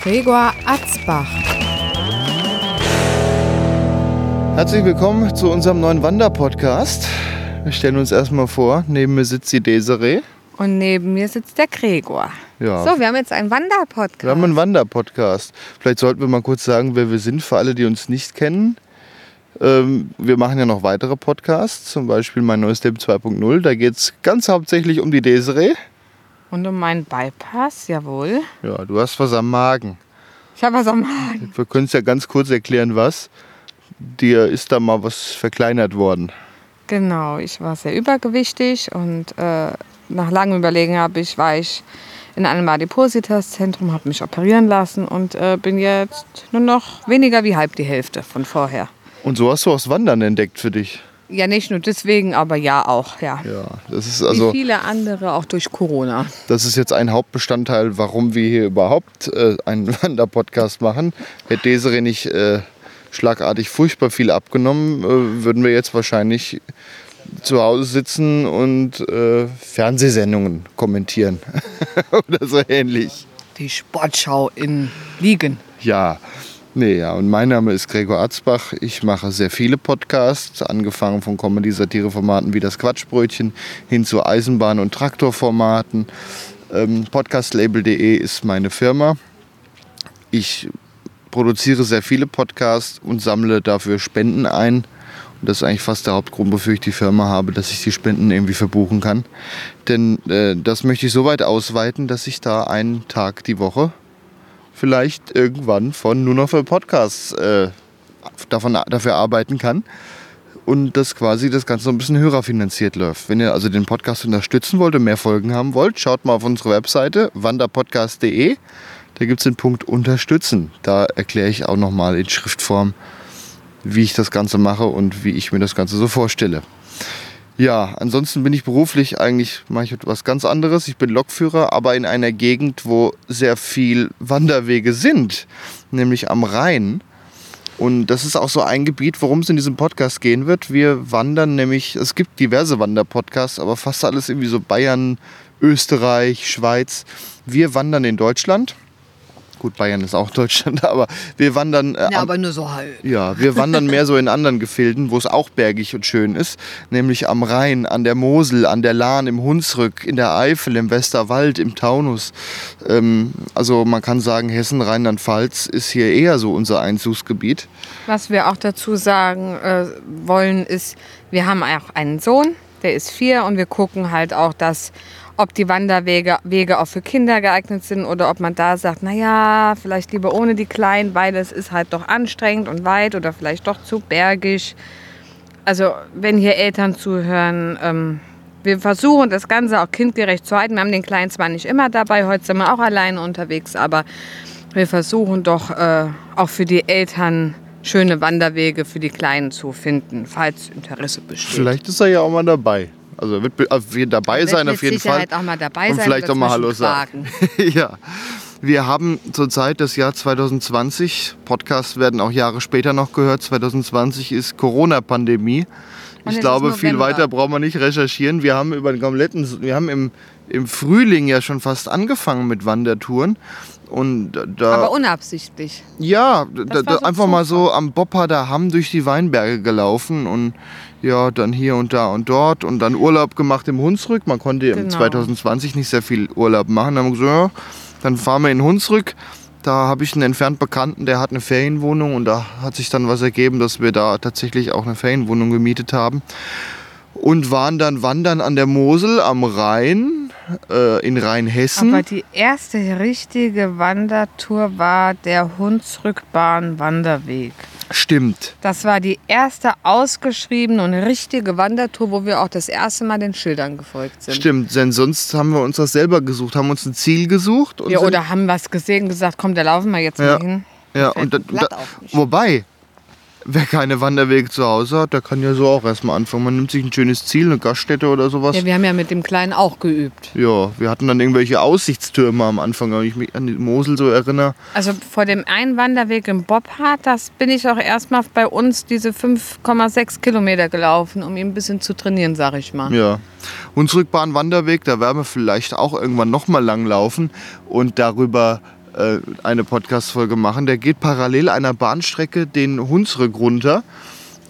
Gregor Atzbach. Herzlich willkommen zu unserem neuen Wanderpodcast. Wir stellen uns erstmal vor, neben mir sitzt die Desiree. Und neben mir sitzt der Gregor. Ja. So, wir haben jetzt einen Wanderpodcast. Wir haben einen Wanderpodcast. Vielleicht sollten wir mal kurz sagen, wer wir sind, für alle, die uns nicht kennen. Ähm, wir machen ja noch weitere Podcasts, zum Beispiel mein neues Leben 2.0. Da geht es ganz hauptsächlich um die Desiree. Und um meinen Bypass, jawohl. Ja, du hast was am Magen. Ich habe was am Magen. Wir können es ja ganz kurz erklären, was. Dir ist da mal was verkleinert worden. Genau, ich war sehr übergewichtig und äh, nach langem Überlegen habe ich, war ich in einem Adipositas-Zentrum, habe mich operieren lassen und äh, bin jetzt nur noch weniger wie halb die Hälfte von vorher. Und so hast du auch das Wandern entdeckt für dich. Ja, nicht nur deswegen, aber ja auch, ja. Ja, das ist also. wie viele andere auch durch Corona. Das ist jetzt ein Hauptbestandteil, warum wir hier überhaupt äh, einen Wanderpodcast machen. Hätte Desiree nicht äh, schlagartig furchtbar viel abgenommen, äh, würden wir jetzt wahrscheinlich zu Hause sitzen und äh, Fernsehsendungen kommentieren oder so ähnlich. Die Sportschau in Liegen. Ja, nee, ja. Und mein Name ist Gregor Atzbach. Ich mache sehr viele Podcasts, angefangen von Comedy-Satire-Formaten wie das Quatschbrötchen hin zu Eisenbahn- und Traktorformaten. Ähm, Podcastlabel.de ist meine Firma. Ich produziere sehr viele Podcasts und sammle dafür Spenden ein. Und das ist eigentlich fast der Hauptgrund, wofür ich die Firma habe, dass ich die Spenden irgendwie verbuchen kann. Denn äh, das möchte ich so weit ausweiten, dass ich da einen Tag die Woche vielleicht irgendwann von nur noch für Podcasts äh, davon, dafür arbeiten kann. Und dass quasi das Ganze so ein bisschen hörerfinanziert läuft. Wenn ihr also den Podcast unterstützen wollt und mehr Folgen haben wollt, schaut mal auf unsere Webseite wanderpodcast.de. Da gibt es den Punkt Unterstützen. Da erkläre ich auch nochmal in Schriftform, wie ich das Ganze mache und wie ich mir das Ganze so vorstelle. Ja, ansonsten bin ich beruflich eigentlich, mache ich etwas ganz anderes. Ich bin Lokführer, aber in einer Gegend, wo sehr viel Wanderwege sind, nämlich am Rhein. Und das ist auch so ein Gebiet, worum es in diesem Podcast gehen wird. Wir wandern nämlich, es gibt diverse Wanderpodcasts, aber fast alles irgendwie so Bayern, Österreich, Schweiz. Wir wandern in Deutschland. Gut, Bayern ist auch Deutschland, aber wir wandern. Äh, Ja, aber nur so halb. ja, wir wandern mehr so in anderen Gefilden, wo es auch bergig und schön ist, nämlich am Rhein, an der Mosel, an der Lahn, im Hunsrück, in der Eifel, im Westerwald, im Taunus. Ähm, also man kann sagen, Hessen, Rheinland-Pfalz ist hier eher so unser Einzugsgebiet. Was wir auch dazu sagen äh, wollen, ist, wir haben auch einen Sohn, der ist vier und wir gucken halt auch, dass ob die Wanderwege Wege auch für Kinder geeignet sind oder ob man da sagt, naja, vielleicht lieber ohne die Kleinen, weil es ist halt doch anstrengend und weit oder vielleicht doch zu bergig. Also wenn hier Eltern zuhören, ähm, wir versuchen das Ganze auch kindgerecht zu halten. Wir haben den Kleinen zwar nicht immer dabei, heute sind wir auch alleine unterwegs, aber wir versuchen doch äh, auch für die Eltern schöne Wanderwege für die Kleinen zu finden, falls Interesse besteht. Vielleicht ist er ja auch mal dabei. Also er wird auf jeden dabei Wird sein, auf jeden Sicherheit Fall. auch mal dabei und sein vielleicht auch mal Hallo sagen. ja. Wir haben zurzeit das Jahr 2020. Podcasts werden auch Jahre später noch gehört. 2020 ist Corona-Pandemie. Ich glaube, viel weiter braucht man nicht recherchieren. Wir haben über den kompletten, wir haben im, im Frühling ja schon fast angefangen mit Wandertouren. Und da, Aber unabsichtlich. ja, da, da einfach mal so am Bopparder Hamm durch die Weinberge gelaufen und ja, dann hier und da und dort und dann Urlaub gemacht im Hunsrück. Man konnte im Genau. 2020 nicht sehr viel Urlaub machen. Dann haben wir gesagt, ja, dann fahren wir in Hunsrück. Da habe ich einen entfernt Bekannten, der hat eine Ferienwohnung und da hat sich dann was ergeben, dass wir da tatsächlich auch eine Ferienwohnung gemietet haben. Und waren dann wandern an der Mosel am Rhein, äh, in Rheinhessen. Aber die erste richtige Wandertour war der Hunsrückbahn-Wanderweg. Stimmt. Das war die erste ausgeschriebene und richtige Wandertour, wo wir auch das erste Mal den Schildern gefolgt sind. Stimmt, denn sonst haben wir uns das selber gesucht, haben uns ein Ziel gesucht. Und Ja, oder haben was gesehen und gesagt, komm, da laufen wir jetzt Ja. mal hin. Ja, und da, da, wobei, wer keine Wanderwege zu Hause hat, der kann ja so auch erstmal anfangen. Man nimmt sich ein schönes Ziel, eine Gaststätte oder sowas. Ja, wir haben ja mit dem Kleinen auch geübt. Ja, wir hatten dann irgendwelche Aussichtstürme am Anfang, wenn ich mich an die Mosel so erinnere. Also vor dem einen Wanderweg im Bobhardt, das bin ich auch erstmal bei uns diese 5,6 Kilometer gelaufen, um ihn ein bisschen zu trainieren, sag ich mal. Ja. Hunsrückbahn Wanderweg, da werden wir vielleicht auch irgendwann nochmal langlaufen und darüber äh, eine Podcast-Folge machen. Der geht parallel einer Bahnstrecke den Hunsrück runter.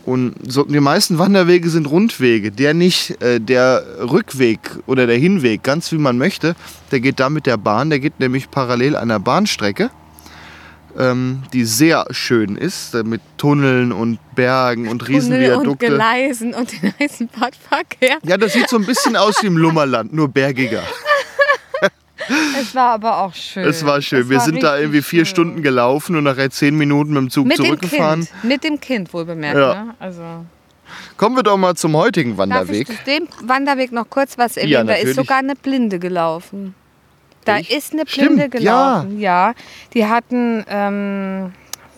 Und so, die meisten Wanderwege sind Rundwege. Der nicht, äh, der Rückweg oder der Hinweg, ganz wie man möchte, der geht da mit der Bahn. Der geht nämlich parallel einer Bahnstrecke, ähm, die sehr schön ist, äh, mit Tunneln und Bergen und Tunnel und Riesenviadukte. Gleisen und den Eisenbahnverkehr. Ja, das sieht so ein bisschen aus wie im Lummerland, nur bergiger. Es war aber auch schön. Es war schön. Es Wir war sind da irgendwie vier schön. Stunden gelaufen und nachher zehn Minuten mit dem Zug mit dem zurückgefahren. Kind. Mit dem Kind wohl bemerkt. Ja. Ne? Also, Kommen wir doch mal zum heutigen darf ich Wanderweg. dem Wanderweg noch kurz was erwähnen? Ja, da ist sogar eine Blinde gelaufen. Da Echt? ist eine Stimmt, Blinde gelaufen. Ja. Die hatten ähm,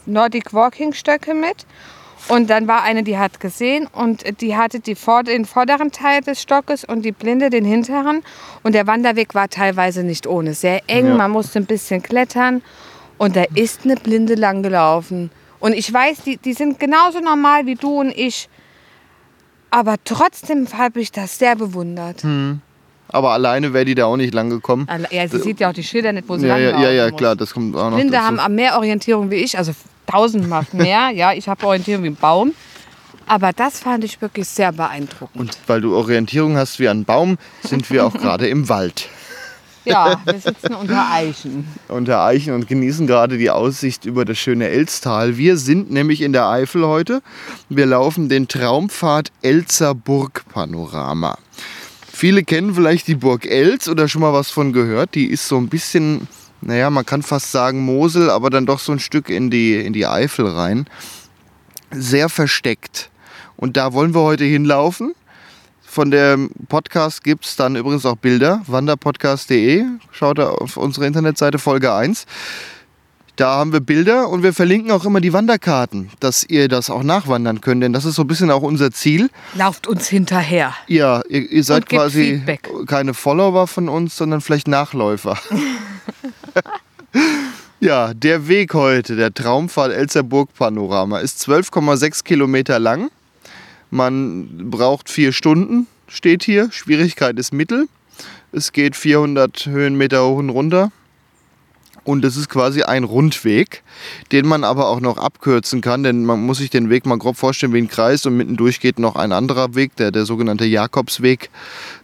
Nordic Walking Stöcke mit. Und dann war eine, die hat gesehen und die hatte die vor, den vorderen Teil des Stockes und die Blinde den hinteren. Und der Wanderweg war teilweise nicht ohne. Sehr eng, Ja. man musste ein bisschen klettern. Und da ist eine Blinde lang gelaufen. Und ich weiß, die, die sind genauso normal wie du und ich. Aber trotzdem habe ich das sehr bewundert. Aber alleine wäre die da auch nicht lang gekommen. Ja, sie sieht ja auch die Schilder nicht, wo sie Ja, ja, langlaufen ja, ja, muss. klar, das kommt auch noch Blinde haben mehr Orientierung wie ich, also tausendmal mehr. ja, ich habe Orientierung wie ein Baum. Aber das fand ich wirklich sehr beeindruckend. Und weil du Orientierung hast wie ein Baum, sind wir auch gerade im Wald ja, wir sitzen unter Eichen. unter Eichen und genießen gerade die Aussicht über das schöne Elztal. Wir sind nämlich in der Eifel heute. Wir laufen den Traumpfad Elzer Burg Panorama. Viele kennen vielleicht die Burg Elz oder schon mal was von gehört. Die ist so ein bisschen, naja, man kann fast sagen Mosel, aber dann doch so ein Stück in die, in die Eifel rein. Sehr versteckt. Und da wollen wir heute hinlaufen. Von dem Podcast gibt es dann übrigens auch Bilder, wanderpodcast.de. Schaut auf unsere Internetseite Folge 1. Da haben wir Bilder und wir verlinken auch immer die Wanderkarten, dass ihr das auch nachwandern könnt. Denn das ist so ein bisschen auch unser Ziel. Lauft uns hinterher. Ja, ihr, ihr seid quasi Feedback. keine Follower von uns, sondern vielleicht Nachläufer. ja, der Weg heute, der Traumfall Elzerburg Panorama, ist 12,6 Kilometer lang. Man braucht vier Stunden, steht hier. Schwierigkeit ist mittel. Es geht 400 Höhenmeter hoch und runter. Und es ist quasi ein Rundweg, den man aber auch noch abkürzen kann, denn man muss sich den Weg mal grob vorstellen wie ein Kreis und mittendurch geht noch ein anderer Weg, der, der sogenannte Jakobsweg.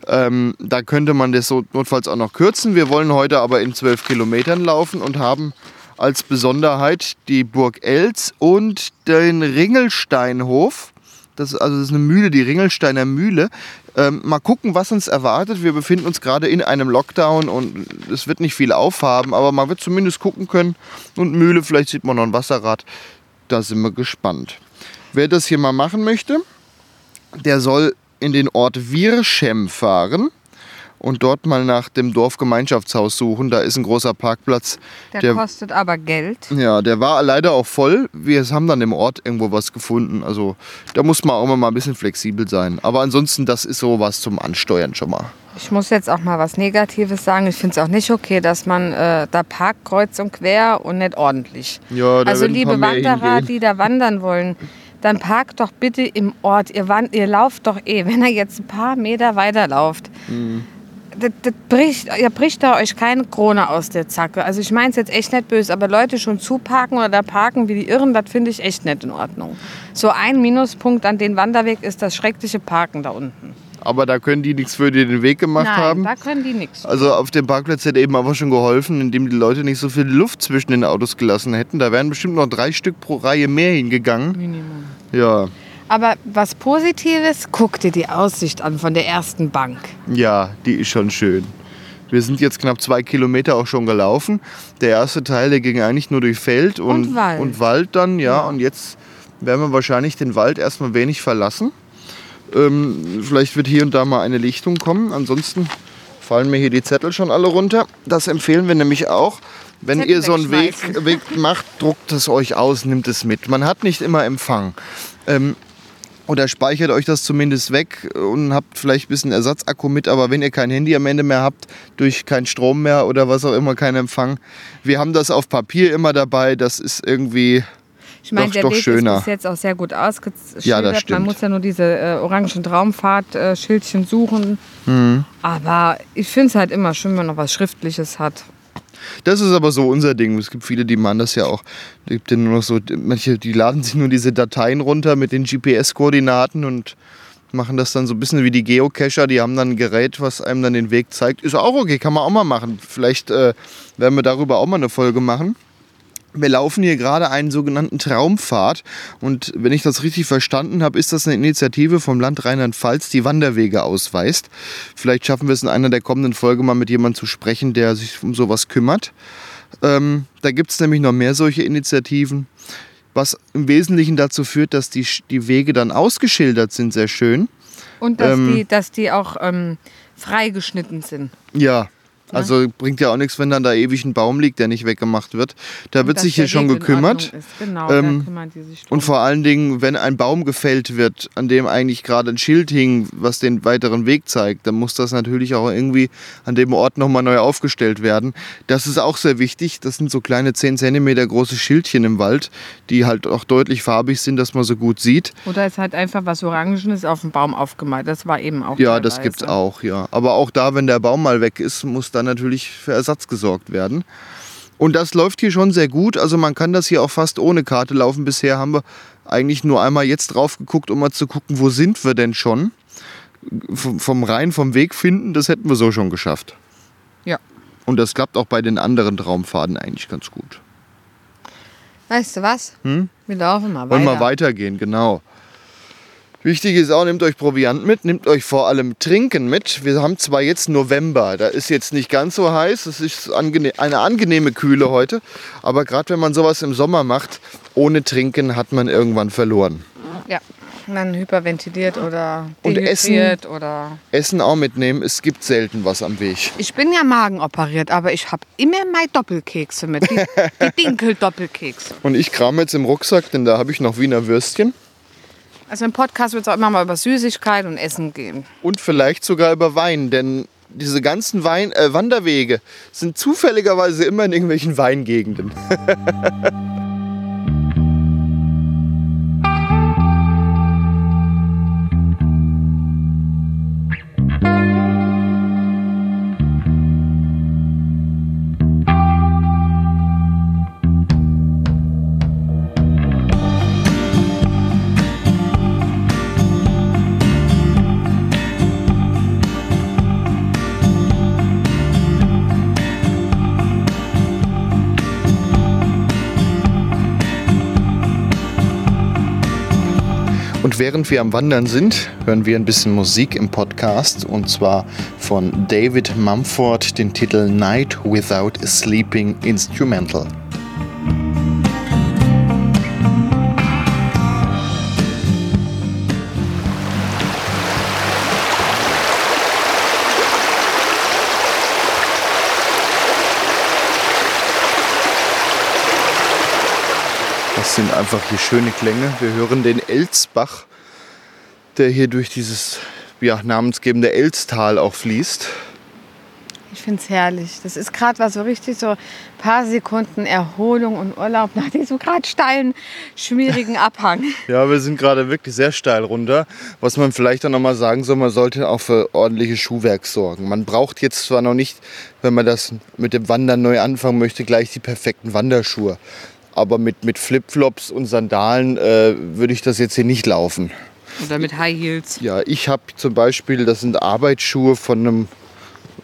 Ähm, da könnte man das so notfalls auch noch kürzen. Wir wollen heute aber in 12 Kilometern laufen und haben als Besonderheit die Burg Elz und den Ringelsteinhof. Das ist, also das ist eine Mühle, die Ringelsteiner Mühle. Ähm, mal gucken, was uns erwartet. Wir befinden uns gerade in einem Lockdown und es wird nicht viel aufhaben, aber man wird zumindest gucken können. Und Mühle, vielleicht sieht man noch ein Wasserrad. Da sind wir gespannt. Wer das hier mal machen möchte, der soll in den Ort Wirschem fahren und dort mal nach dem Dorfgemeinschaftshaus suchen. Da ist ein großer Parkplatz. Der, Der- kostet aber Geld. Ja, der war leider auch voll. Wir haben dann im Ort irgendwo was gefunden. Also da muss man auch immer mal ein bisschen flexibel sein. Aber ansonsten, das ist so was zum Ansteuern schon mal. Ich muss jetzt auch mal was Negatives sagen. Ich finde es auch nicht okay, dass man äh, da parkt kreuz und quer und nicht ordentlich. Ja, also liebe Wanderer, die da wandern wollen, dann parkt doch bitte im Ort. Ihr, wand, ihr lauft doch eh, wenn ihr jetzt ein paar Meter weiter lauft. Mhm. Das, das bricht, ihr bricht da euch keine Krone aus der Zacke. Also ich meine es jetzt echt nicht böse, aber Leute schon zuparken oder da parken wie die Irren, das finde ich echt nicht in Ordnung. So ein Minuspunkt an den Wanderweg ist das schreckliche Parken da unten. Aber da können die nichts für die den Weg gemacht Nein, haben. da können die nichts. Also auf dem Parkplatz hätte eben aber schon geholfen, indem die Leute nicht so viel Luft zwischen den Autos gelassen hätten. Da wären bestimmt noch drei Stück pro Reihe mehr hingegangen. Minimum. Ja, Aber was Positives, guck dir die Aussicht an von der ersten Bank. ja, die ist schon schön. Wir sind jetzt knapp zwei Kilometer auch schon gelaufen. Der erste Teil, der ging eigentlich nur durch Feld und, Und Wald. und Wald dann, ja. Und jetzt werden wir wahrscheinlich den Wald erstmal wenig verlassen. Ähm, vielleicht wird hier und da mal eine Lichtung kommen. Ansonsten fallen mir hier die Zettel schon alle runter. Das empfehlen wir nämlich auch. Wenn Zettel ihr so einen Weg. Weg macht, druckt es euch aus, nimmt es mit. Man hat nicht immer Empfang. Ähm, oder speichert euch das zumindest weg und habt vielleicht ein bisschen Ersatzakku mit, aber wenn ihr kein Handy am Ende mehr habt, durch keinen Strom mehr oder was auch immer, keinen Empfang. Wir haben das auf Papier immer dabei, das ist irgendwie Ich meine, Doch, der doch Weg schöner. ist bis jetzt auch sehr gut ausgeschildert. Ja, das stimmt. Man muss ja nur diese äh, orangen Traumfahrt-Schildchen suchen. Mhm. Aber ich finde es halt immer schön, wenn man noch was Schriftliches hat. Das ist aber so unser Ding. Es gibt viele, die machen das ja auch. Es gibt nur noch so, manche, die laden sich nur diese Dateien runter mit den GPS-Koordinaten und machen das dann so ein bisschen wie die Geocacher. Die haben dann ein Gerät, was einem dann den Weg zeigt. Ist auch okay, kann man auch mal machen. Vielleicht äh, werden wir darüber auch mal eine Folge machen. Wir laufen hier gerade einen sogenannten Traumpfad und wenn ich das richtig verstanden habe, ist das eine Initiative vom Land Rheinland-Pfalz, die Wanderwege ausweist. Vielleicht schaffen wir es in einer der kommenden Folgen mal mit jemandem zu sprechen, der sich um sowas kümmert. Ähm, da gibt es nämlich noch mehr solche Initiativen, was im Wesentlichen dazu führt, dass die, die Wege dann ausgeschildert sind, sehr schön. Und dass, Ähm. die, dass die auch ähm, freigeschnitten sind. Ja. Also bringt ja auch nichts, wenn dann da ewig ein Baum liegt, der nicht weggemacht wird. Da Und wird sich hier schon Weg gekümmert. Genau, Ähm. Und vor allen Dingen, wenn ein Baum gefällt wird, an dem eigentlich gerade ein Schild hing, was den weiteren Weg zeigt, dann muss das natürlich auch irgendwie an dem Ort nochmal neu aufgestellt werden. Das ist auch sehr wichtig. Das sind so kleine 10 cm große Schildchen im Wald, die halt auch deutlich farbig sind, dass man so gut sieht. Oder ist halt einfach was Orangenes auf dem Baum aufgemalt. Das war eben auch Ja, das teilweise. gibt's auch, ja. Aber auch da, wenn der Baum mal weg ist, muss dann natürlich für Ersatz gesorgt werden. Und das läuft hier schon sehr gut. Also man kann das hier auch fast ohne Karte laufen. Bisher haben wir eigentlich nur einmal jetzt drauf geguckt, um mal zu gucken, wo sind wir denn schon. Vom, vom Rhein, vom Weg finden, das hätten wir so schon geschafft. Ja. Und das klappt auch bei den anderen Traumfaden eigentlich ganz gut. Weißt du was? Wir laufen mal weiter. Wollen wir weitergehen, genau. Wichtig ist auch, nehmt euch Proviant mit, nehmt euch vor allem Trinken mit. Wir haben zwar jetzt November, da ist jetzt nicht ganz so heiß, es ist eine angenehme Kühle heute, aber gerade wenn man sowas im Sommer macht, ohne Trinken hat man irgendwann verloren. Ja, dann hyperventiliert oder Und dehydriert oder... Essen auch mitnehmen, es gibt selten was am Weg. Ich bin ja magenoperiert, aber ich habe immer meine Doppelkekse mit. Die, die Dinkel-Doppelkekse. Und ich kram jetzt im Rucksack, denn da habe ich noch Wiener Würstchen Also im Podcast wird es auch immer mal über Süßigkeit und Essen gehen. und vielleicht sogar über Wein, denn diese ganzen Wein äh, Wanderwege sind zufälligerweise immer in irgendwelchen Weingegenden. Während wir am Wandern sind, hören wir ein bisschen Musik im Podcast und zwar von David Mumford den Titel Night Without a Sleeping Instrumental. Das sind einfach hier schöne Klänge. Wir hören den Elzbach, der hier durch dieses ja, namensgebende Elztal auch fließt. Ich finde es herrlich. Das ist gerade was so richtig so ein paar Sekunden Erholung und Urlaub nach diesem gerade steilen, schmierigen Abhang. Ja, wir sind gerade wirklich sehr steil runter. Was man vielleicht auch noch mal sagen soll, man sollte auch für ordentliches Schuhwerk sorgen. Man braucht jetzt zwar noch nicht, wenn man das mit dem Wandern neu anfangen möchte, gleich die perfekten Wanderschuhe. Aber mit, mit Flipflops und Sandalen äh, würde ich das jetzt hier nicht laufen. Oder mit High Heels. Ja, ich habe zum Beispiel, das sind Arbeitsschuhe von einem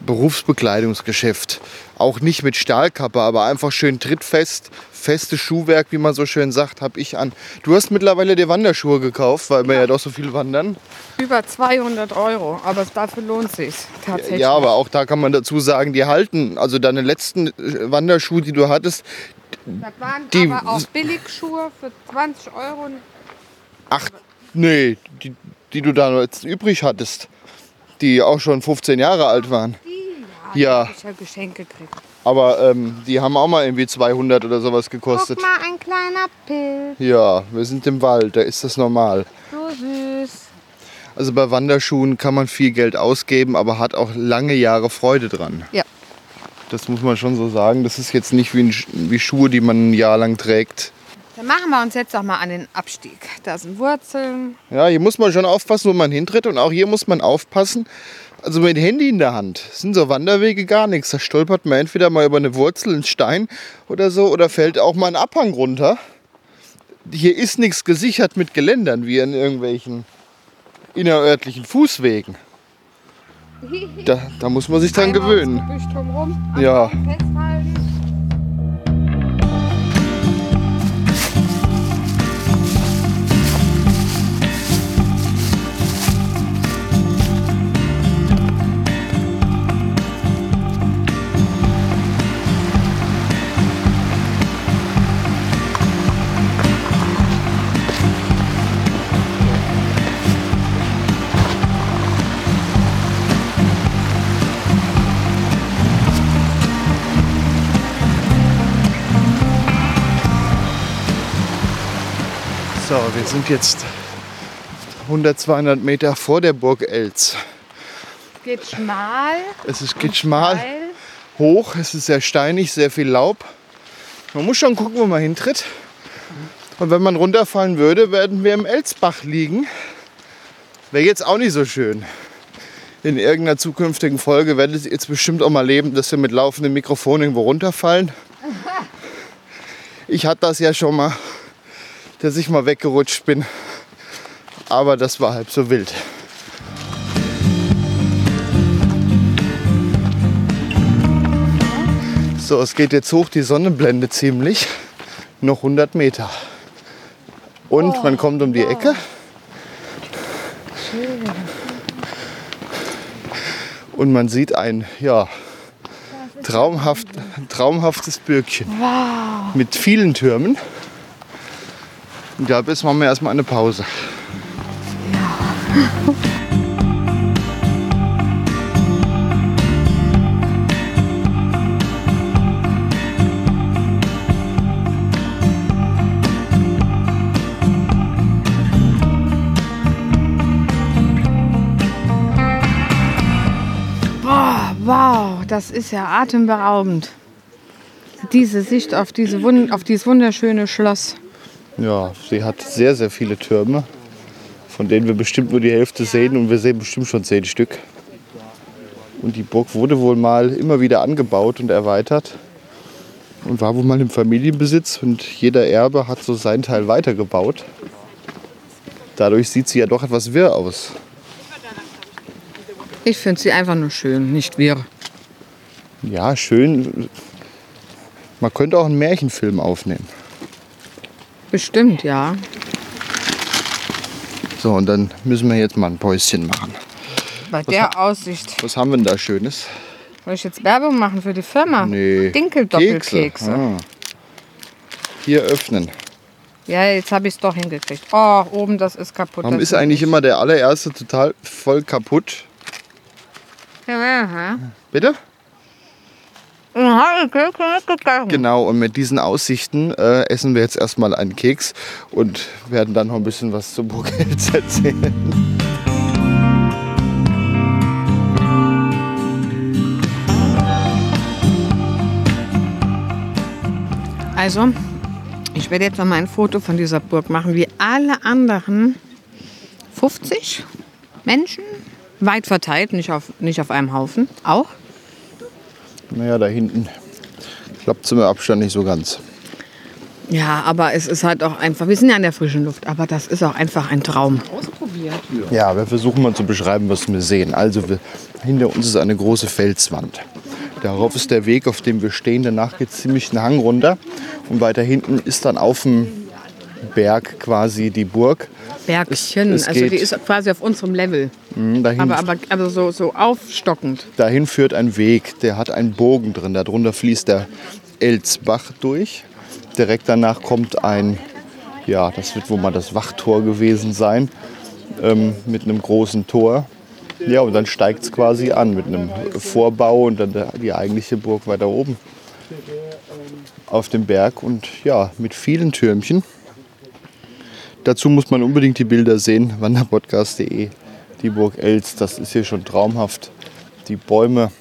Berufsbekleidungsgeschäft. Auch nicht mit Stahlkappe, aber einfach schön trittfest, festes Schuhwerk, wie man so schön sagt, habe ich an. Du hast mittlerweile dir Wanderschuhe gekauft, weil wir ja doch so viel wandern. Über 200 Euro, aber dafür lohnt sich tatsächlich. Ja, aber auch da kann man dazu sagen, die halten. Also deine letzten Wanderschuhe, die du hattest, Das waren die- aber auch Billigschuhe für 20 Euro. ach nee, die, die du da jetzt übrig hattest, die auch schon 15 Jahre alt waren. Die Ja. Ich habe Geschenke gekriegt. Aber ähm, die haben auch mal irgendwie 200 oder sowas gekostet. Guck mal, ein kleiner Pilz. Ja, wir sind im Wald, da ist das normal. So süß. Also bei Wanderschuhen kann man viel Geld ausgeben, aber hat auch lange Jahre Freude dran. Ja. Das muss man schon so sagen. Das ist jetzt nicht wie, ein, wie Schuhe, die man ein Jahr lang trägt. Dann machen wir uns jetzt doch mal an den Abstieg. Da sind Wurzeln. Ja, hier muss man schon aufpassen, wo man hintritt. Und auch hier muss man aufpassen. Also mit Handy in der Hand sind so Wanderwege gar nichts. Da stolpert man entweder mal über eine Wurzel, einen Stein oder so oder fällt auch mal ein Abhang runter. Hier ist nichts gesichert mit Geländern wie in irgendwelchen innerörtlichen Fußwegen. Da, da muss man sich dran gewöhnen. Ja. Wir sind jetzt 100, 200 Meter vor der Burg Elz. Geht schmal. Es ist, geht schmal. steil. hoch, es ist sehr steinig, sehr viel Laub. Man muss schon gucken, wo man hintritt. Und wenn man runterfallen würde, werden wir im Elzbach liegen. Wäre jetzt auch nicht so schön. In irgendeiner zukünftigen Folge werdet ihr jetzt bestimmt auch mal leben, dass wir mit laufendem Mikrofon irgendwo runterfallen. Ich hatte das ja schon mal, dass ich mal weggerutscht bin. Aber das war halb so wild. So, es geht jetzt hoch, die Sonne blendet ziemlich. Noch 100 Meter. Und man kommt um die Ecke. Und man sieht ein, ja, traumhaft, traumhaftes Bürgchen. Mit vielen Türmen. Und da bis machen wir erstmal eine Pause. Boah, wow, das ist ja atemberaubend. Diese Sicht auf, diese auf dieses wunderschöne Schloss. Ja, sie hat sehr, sehr viele Türme, von denen wir bestimmt nur die Hälfte sehen und wir sehen bestimmt schon zehn Stück. Und die Burg wurde wohl mal immer wieder angebaut und erweitert und war wohl mal im Familienbesitz und jeder Erbe hat so seinen Teil weitergebaut. Dadurch sieht sie ja doch etwas wirr aus. Ich finde sie einfach nur schön, nicht wirr. Ja, schön. Man könnte auch einen Märchenfilm aufnehmen. Bestimmt, ja. So, und dann müssen wir jetzt mal ein Päuschen machen. Bei der Aussicht. Was haben wir denn da Schönes? Soll ich jetzt Werbung machen für die Firma? Nee. Dinkeldoppelkekse. Kekse. Ah. Hier öffnen. Ja, jetzt habe ich es doch hingekriegt. Oh, oben, das ist kaputt. Warum das ist eigentlich ich. immer der allererste total voll kaputt? Ja, Bitte? Genau, und mit diesen Aussichten äh, essen wir jetzt erstmal einen Keks und werden dann noch ein bisschen was zu Burg Elz erzählen. Also, ich werde jetzt noch mal ein Foto von dieser Burg machen, wie alle anderen 50 Menschen, weit verteilt, nicht auf, nicht auf einem Haufen, auch. Naja, da hinten klappt es Abstand nicht so ganz. Ja, aber es ist halt auch einfach, wir sind ja in der frischen Luft, aber das ist auch einfach ein Traum. Ausprobiert. Ja, wir versuchen mal zu beschreiben, was wir sehen. Also wir, hinter uns ist eine große Felswand. Darauf ist der Weg, auf dem wir stehen. Danach geht es ziemlich einen Hang runter. Und weiter hinten ist dann auf dem Berg quasi die Burg. Bergchen, Es- es also die ist quasi auf unserem Level, Mhm, Dahin, aber, aber also so, so aufstockend. dahin führt ein Weg, der hat einen Bogen drin. Darunter fließt der Elzbach durch. Direkt danach kommt ein, ja, das wird wohl mal das Wachtor gewesen sein, ähm, mit einem großen Tor. Ja, und dann steigt es quasi an mit einem Vorbau und dann die eigentliche Burg weiter oben auf dem Berg und ja, mit vielen Türmchen. Dazu muss man unbedingt die Bilder sehen, wanderpodcast.de, die Burg Els, das ist hier schon traumhaft. Die Bäume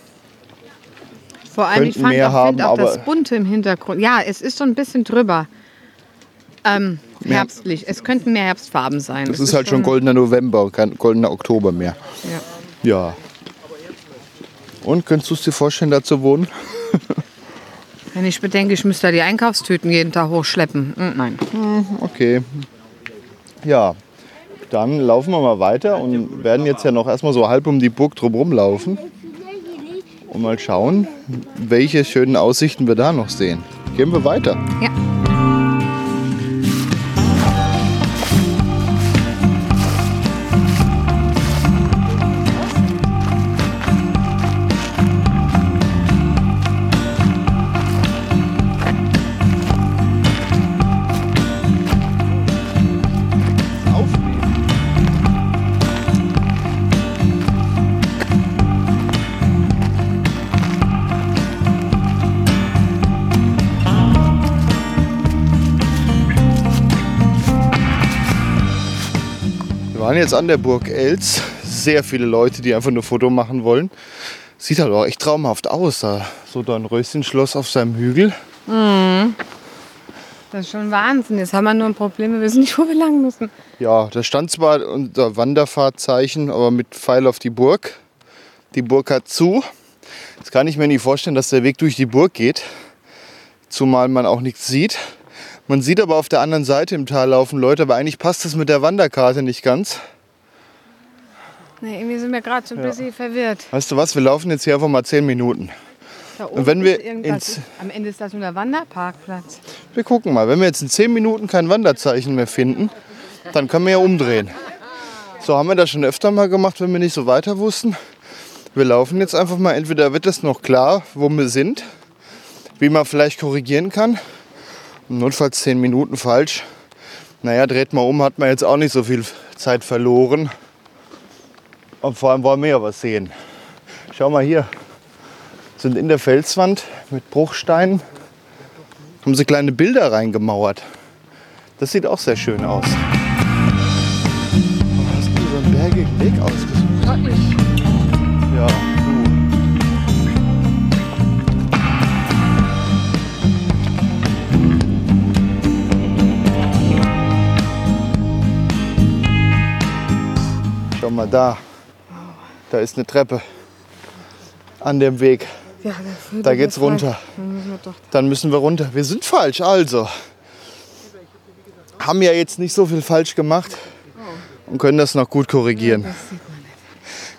Vor allem, ich fand mehr auch, haben, auch das Bunte im Hintergrund. Ja, es ist so ein bisschen drüber. Ähm, herbstlich. Es könnten mehr Herbstfarben sein. Das Es ist halt schon goldener November, kein goldener Oktober mehr. Ja. Ja. Und könntest du es dir vorstellen, da zu wohnen? Wenn ich bedenke, ich müsste da die Einkaufstüten jeden Tag hochschleppen. Mm, Nein. Okay. Ja, dann laufen wir mal weiter und werden jetzt ja noch erstmal so halb um die Burg drumherum laufen und mal schauen, welche schönen Aussichten wir da noch sehen. Gehen wir weiter. Ja. Waren jetzt an der Burg Els. Sehr viele Leute, die einfach nur Foto machen wollen. Sieht halt auch echt traumhaft aus. Da so ein Röschenschloss auf seinem Hügel. Das ist schon Wahnsinn. Jetzt haben wir nur ein Problem, wir wissen nicht, wo wir lang müssen. Ja, da stand zwar unter Wanderfahrtzeichen, aber mit Pfeil auf die Burg. Die Burg hat zu. Jetzt kann ich mir nicht vorstellen, dass der Weg durch die Burg geht. Zumal man auch nichts sieht. Man sieht aber auf der anderen Seite im Tal laufen Leute, aber eigentlich passt das mit der Wanderkarte nicht ganz. Nee, irgendwie sind wir gerade so ein bisschen verwirrt. Weißt du was, wir laufen jetzt hier einfach mal 10 Minuten. Da Und wenn ist wir ins- Am Ende ist das nur der Wanderparkplatz. Wir gucken mal, wenn wir jetzt in 10 Minuten kein Wanderzeichen mehr finden, dann können wir ja umdrehen. So haben wir das schon öfter mal gemacht, wenn wir nicht so weiter wussten. Wir laufen jetzt einfach mal, entweder wird es noch klar, wo wir sind, wie man vielleicht korrigieren kann. Notfalls 10 Minuten falsch. Naja, dreht mal um, hat man jetzt auch nicht so viel Zeit verloren. Und vor allem wollen wir ja was sehen. Schau mal hier, sind in der Felswand mit Bruchsteinen haben sie kleine Bilder reingemauert. Das sieht auch sehr schön aus. Hast du so einen bergigen Weg ausgesucht? Ja, Schau mal da. Da ist eine Treppe an dem Weg. Ja, da geht's runter. Dann müssen wir doch Dann müssen wir runter. Wir sind falsch, also. Haben ja jetzt nicht so viel falsch gemacht und können das noch gut korrigieren.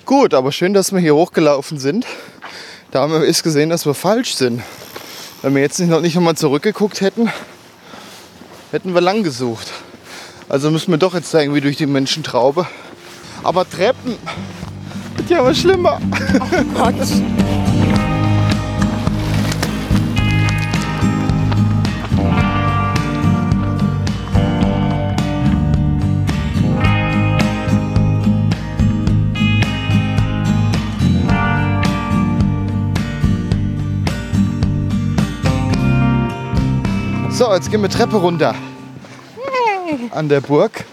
Gut, aber schön, dass wir hier hochgelaufen sind. Da haben wir erst gesehen, dass wir falsch sind. Wenn wir jetzt nicht noch nicht nochmal zurückgeguckt hätten, hätten wir lang gesucht. Also müssen wir doch jetzt irgendwie durch die Menschentraube. Aber Treppen wird ja aber schlimmer. Gott. So, jetzt gehen wir Treppe runter. An der Burg.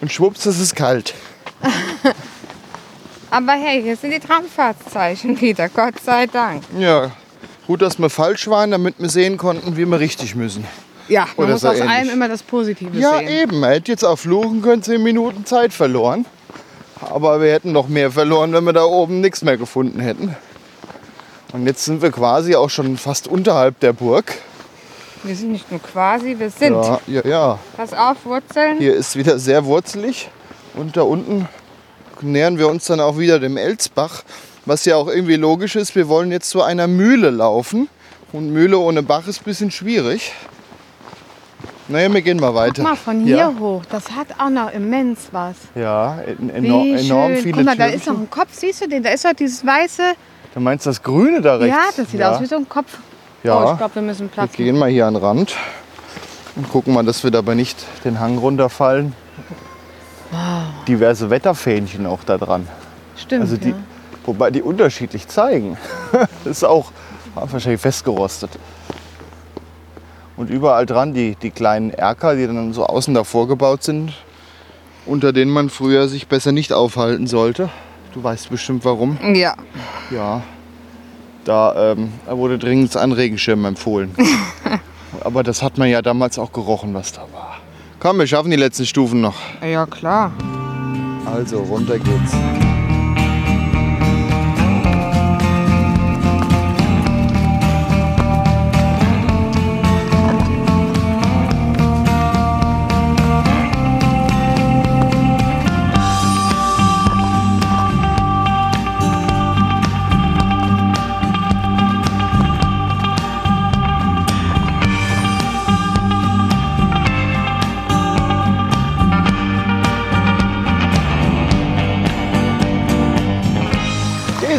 Und schwupps, es ist kalt. Aber hey, hier sind die Traumfahrtszeichen wieder, Gott sei Dank. Ja, gut, dass wir falsch waren, damit wir sehen konnten, wie wir richtig müssen. Ja, man Oder muss so aus ähnlich. allem immer das Positive Ja, sehen. eben. Er hätte jetzt auch fluchen können, 10 Minuten Zeit verloren. Aber wir hätten noch mehr verloren, wenn wir da oben nichts mehr gefunden hätten. Und jetzt sind wir quasi auch schon fast unterhalb der Burg. Wir sind nicht nur quasi, wir sind. Ja, ja, ja. Pass auf, Wurzeln. Hier ist wieder sehr wurzelig. Und da unten nähern wir uns dann auch wieder dem Elsbach. Was ja auch irgendwie logisch ist, wir wollen jetzt zu einer Mühle laufen. Und Mühle ohne Bach ist ein bisschen schwierig. Naja, wir gehen mal weiter. Guck mal, von hier ja. hoch, das hat auch noch immens was. Ja, en Wie enor enorm schön. viele Guck mal, da ist noch ein Kopf, siehst du den? Da ist doch dieses weiße. Du meinst das Grüne da rechts? Ja, das sieht ja. aus wie so ein Kopf. Ja. Oh, ich glaube, wir müssen Wir Platz gehen mal hier an den Rand und gucken mal, dass wir dabei nicht den Hang runterfallen. Diverse Wetterfähnchen auch da dran. Stimmt. Also die, ja. wobei die unterschiedlich zeigen. das ist auch wahrscheinlich festgerostet. Und überall dran die, die kleinen Erker, die dann so außen davor gebaut sind, unter denen man früher sich besser nicht aufhalten sollte. Du weißt bestimmt warum. ja. Ja, da, ähm, da wurde dringend ein Regenschirm empfohlen. Aber das hat man ja damals auch gerochen, was da war. Komm, wir schaffen die letzten Stufen noch. Ja, klar. Also, runter geht's.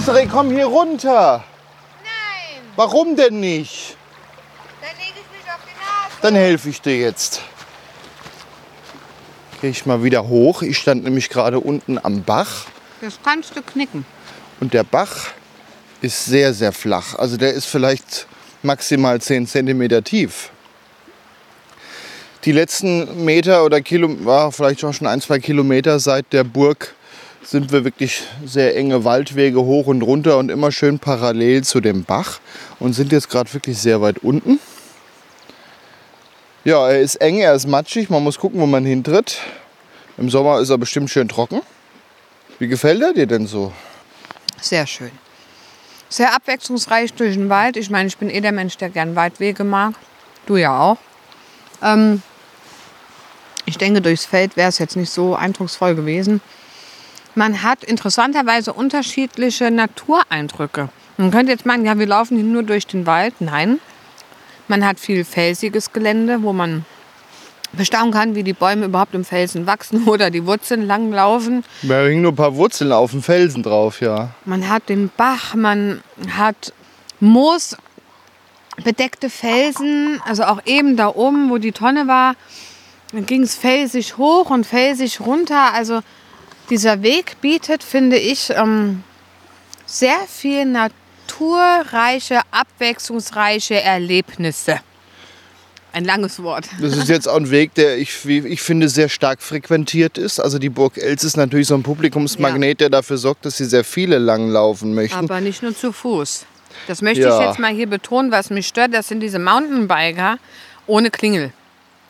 Desiree, komm hier runter. Nein, Warum denn nicht? dann lege ich mich auf die Nase. Dann helfe ich dir jetzt. Gehe ich mal wieder hoch. Ich stand nämlich gerade unten am Bach. Das kannst du knicken. Und der Bach ist sehr, sehr flach. Also der ist vielleicht maximal 10 cm tief. Die letzten Meter oder Kilo, war vielleicht auch schon ein, zwei Kilometer seit der Burg sind wir wirklich sehr enge Waldwege hoch und runter und immer schön parallel zu dem Bach und sind jetzt gerade wirklich sehr weit unten. Ja, er ist eng, er ist matschig, man muss gucken, wo man hintritt. Im Sommer ist er bestimmt schön trocken. Wie gefällt er dir denn so? Sehr schön. Sehr abwechslungsreich durch den Wald. Ich meine, ich bin eh der Mensch, der gern Waldwege mag. Du ja auch. Ähm, ich denke, durchs Feld wäre es jetzt nicht so eindrucksvoll gewesen. Man hat interessanterweise unterschiedliche Natureindrücke. Man könnte jetzt meinen, ja, wir laufen hier nur durch den Wald. Nein. Man hat viel felsiges Gelände, wo man bestaunen kann, wie die Bäume überhaupt im Felsen wachsen oder die Wurzeln langlaufen. Da hingen nur ein paar Wurzeln auf dem Felsen drauf, ja. Man hat den Bach, man hat Moos bedeckte Felsen, also auch eben da oben, wo die Tonne war, dann ging es felsig hoch und felsig runter. Also dieser Weg bietet, finde ich, ähm, sehr viel naturreiche, abwechslungsreiche Erlebnisse. Ein langes Wort. Das ist jetzt auch ein Weg, der ich, wie ich finde, sehr stark frequentiert ist. Also die Burg Els ist natürlich so ein Publikumsmagnet, der dafür sorgt, dass sie sehr viele langlaufen möchten. Aber nicht nur zu Fuß. Das möchte Ja. ich jetzt mal hier betonen, was mich stört. Das sind diese Mountainbiker ohne Klingel.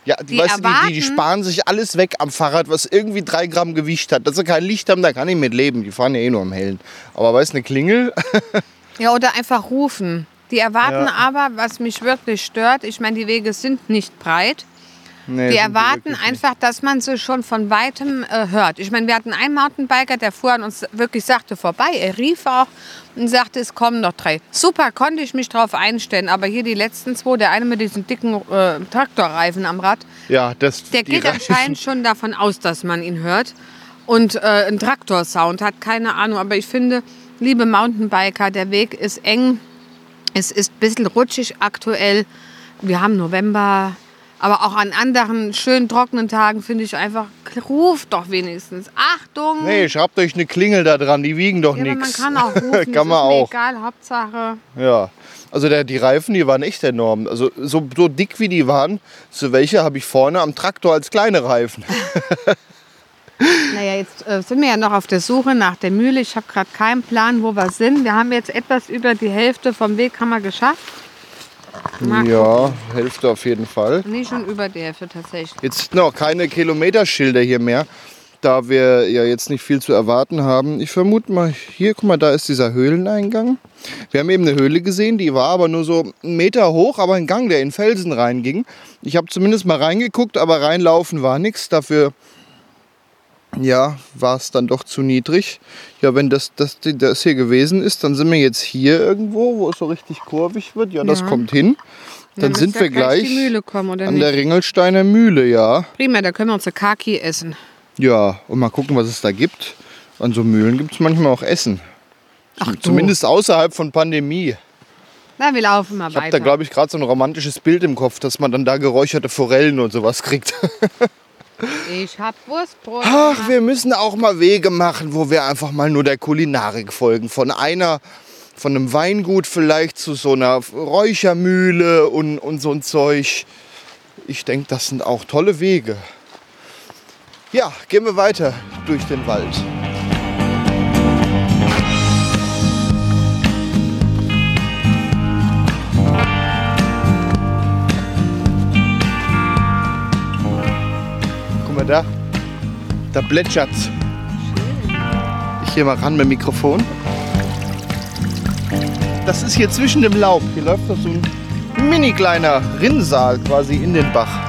Ja, die, die weißt du, die, die, erwarten- sparen sich alles weg am Fahrrad, was irgendwie drei Gramm Gewicht hat. Dass sie kein Licht haben, da kann ich mit leben. Die fahren ja eh nur am Hellen. Aber weißt du, eine Klingel, Ja, oder einfach rufen. Die erwarten Ja. aber, was mich wirklich stört, ich meine, die Wege sind nicht breit. Nee, Die erwarten einfach, dass man sie schon von weitem äh, hört. Ich meine, wir hatten einen Mountainbiker, der fuhr an uns wirklich sagte vorbei. Er rief auch und sagte, es kommen noch drei. Super, konnte ich mich drauf einstellen. Aber hier die letzten zwei, der eine mit diesen dicken äh, Traktorreifen am Rad, Ja, das, der geht Reifen- anscheinend schon davon aus, dass man ihn hört. Und äh, ein Traktorsound hat, keine Ahnung. Aber ich finde, liebe Mountainbiker, der Weg ist eng. Es ist ein bisschen rutschig aktuell. Wir haben November. Aber auch an anderen schönen trockenen Tagen finde ich einfach, ruft doch wenigstens. Achtung! Nee, schraubt euch eine Klingel da dran, die wiegen doch ja, aber man nichts. kann auch rufen. kann man ist mir auch. egal, Hauptsache. Ja, also der, die Reifen, die waren echt enorm. Also so, so dick wie die waren, so welche habe ich vorne am Traktor als kleine Reifen. Naja, jetzt äh, sind wir ja noch auf der Suche nach der Mühle. Ich habe gerade keinen Plan, wo wir sind. Wir haben jetzt etwas über die Hälfte vom Weg haben wir geschafft. Mal Ja, Hälfte auf jeden Fall. Nee, schon über die Hälfte tatsächlich. Jetzt noch keine Kilometerschilder hier mehr, da wir ja jetzt nicht viel zu erwarten haben. Ich vermute mal, hier, guck mal, da ist dieser Höhleneingang. Wir haben eben eine Höhle gesehen, die war aber nur so einen Meter hoch, aber ein Gang, der in Felsen reinging. Ich habe zumindest mal reingeguckt, aber reinlaufen war nichts. Dafür ja, war es dann doch zu niedrig. Ja, wenn das, das, das hier gewesen ist, dann sind wir jetzt hier irgendwo, wo es so richtig kurvig wird. Ja, das Ja. kommt hin. Dann müsste sind wir gleich kommen, an nicht? der Ringelsteiner Mühle, ja. Prima, da können wir unsere Kaki essen. Ja, und mal gucken, was es da gibt. An so Mühlen gibt es manchmal auch Essen. Ach du. Zumindest außerhalb von Pandemie. Na, wir laufen mal Ich habe weiter. da, glaube ich, gerade so ein romantisches Bild im Kopf, dass man dann da geräucherte Forellen und sowas kriegt. Ich hab Wurstbrot. Ach, wir müssen auch mal Wege machen, wo wir einfach mal nur der Kulinarik folgen. Von einer, von einem Weingut vielleicht zu so einer Räuchermühle und, und so ein Zeug. Ich denke, das sind auch tolle Wege. Ja, gehen wir weiter durch den Wald. Guck mal da. Da plätschert's. Ich gehe mal ran mit dem Mikrofon. Das ist hier zwischen dem Laub. Hier läuft noch so ein mini kleiner Rinnsal quasi in den Bach.